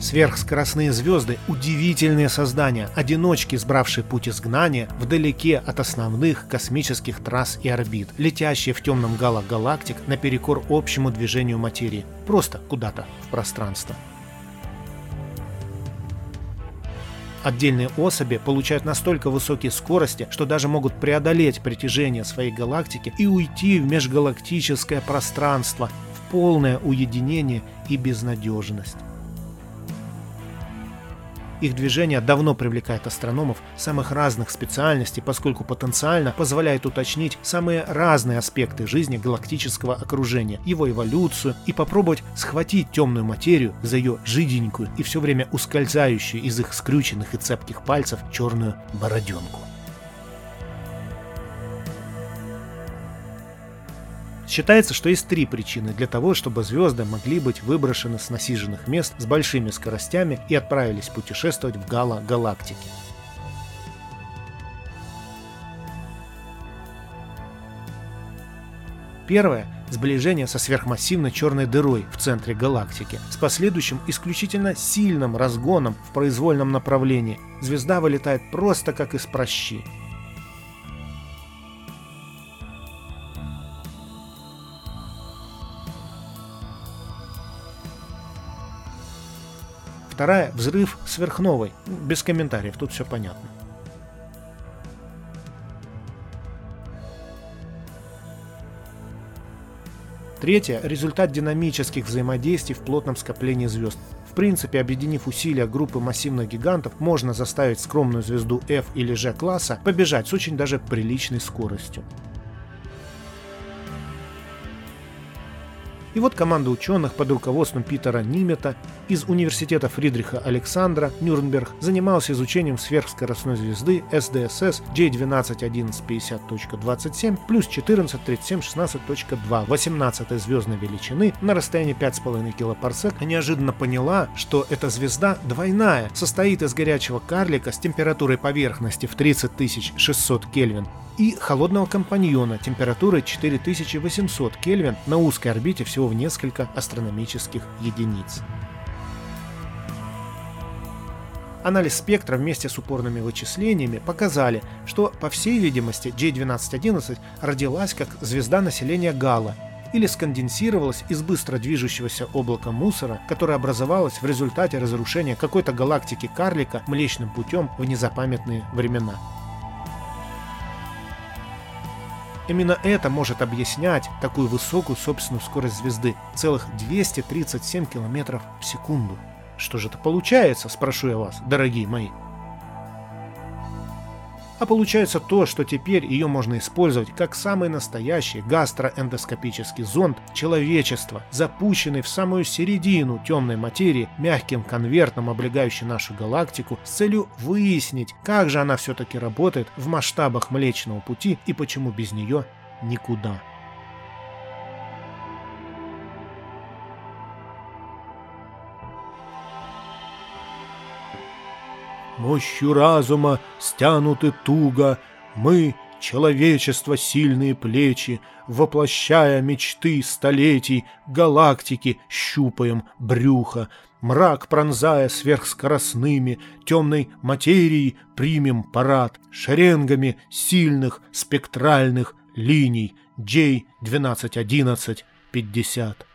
Сверхскоростные звезды – удивительные создания, одиночки, сбравшие путь изгнания вдалеке от основных космических трасс и орбит, летящие в темном гало галактик наперекор общему движению материи, просто куда-то в пространство. Отдельные особи получают настолько высокие скорости, что даже могут преодолеть притяжение своей галактики и уйти в межгалактическое пространство в полное уединение и безнадежность. Их движение давно привлекает астрономов самых разных специальностей, поскольку потенциально позволяет уточнить самые разные аспекты жизни галактического окружения, его эволюцию и попробовать схватить темную материю за ее жиденькую и все время ускользающую из их скрюченных и цепких пальцев черную бороденку. Считается, что есть три причины для того, чтобы звезды могли быть выброшены с насиженных мест с большими скоростями и отправились путешествовать в гало-галактики. Первое – сближение со сверхмассивной черной дырой в центре галактики с последующим исключительно сильным разгоном в произвольном направлении. Звезда вылетает просто как из прощи. Вторая – взрыв сверхновой. Без комментариев, тут все понятно. Третье – результат динамических взаимодействий в плотном скоплении звезд. В принципе, объединив усилия группы массивных гигантов, можно заставить скромную звезду F или G класса побежать с очень даже приличной скоростью. И вот команда ученых под руководством Питера Нимета из университета Фридриха Александра, Нюрнберг, занималась изучением сверхскоростной звезды SDSS J121150.27 плюс 143716.2 18 звездной величины на расстоянии 5,5 килопарсек неожиданно поняла, что эта звезда двойная, состоит из горячего карлика с температурой поверхности в 30 600 Кельвин и холодного компаньона температурой 4800 Кельвин на узкой орбите всего в несколько астрономических единиц. Анализ спектра вместе с упорными вычислениями показали, что, по всей видимости, J1211 родилась как звезда населения Гала или сконденсировалась из быстро движущегося облака мусора, которое образовалось в результате разрушения какой-то галактики карлика Млечным путем в незапамятные времена. Именно это может объяснять такую высокую собственную скорость звезды – целых 237 км в секунду. Что же это получается, спрошу я вас, дорогие мои? А получается то, что теперь ее можно использовать как самый настоящий гастроэндоскопический зонд человечества, запущенный в самую середину темной материи мягким конвертом, облегающий нашу галактику, с целью выяснить, как же она все-таки работает в масштабах Млечного Пути и почему без нее никуда. Мощью разума стянуты туго, мы, человечество, сильные плечи, воплощая мечты столетий, галактики щупаем брюха, мрак пронзая сверхскоростными, темной материей примем парад, шеренгами сильных спектральных линий. J1211 50.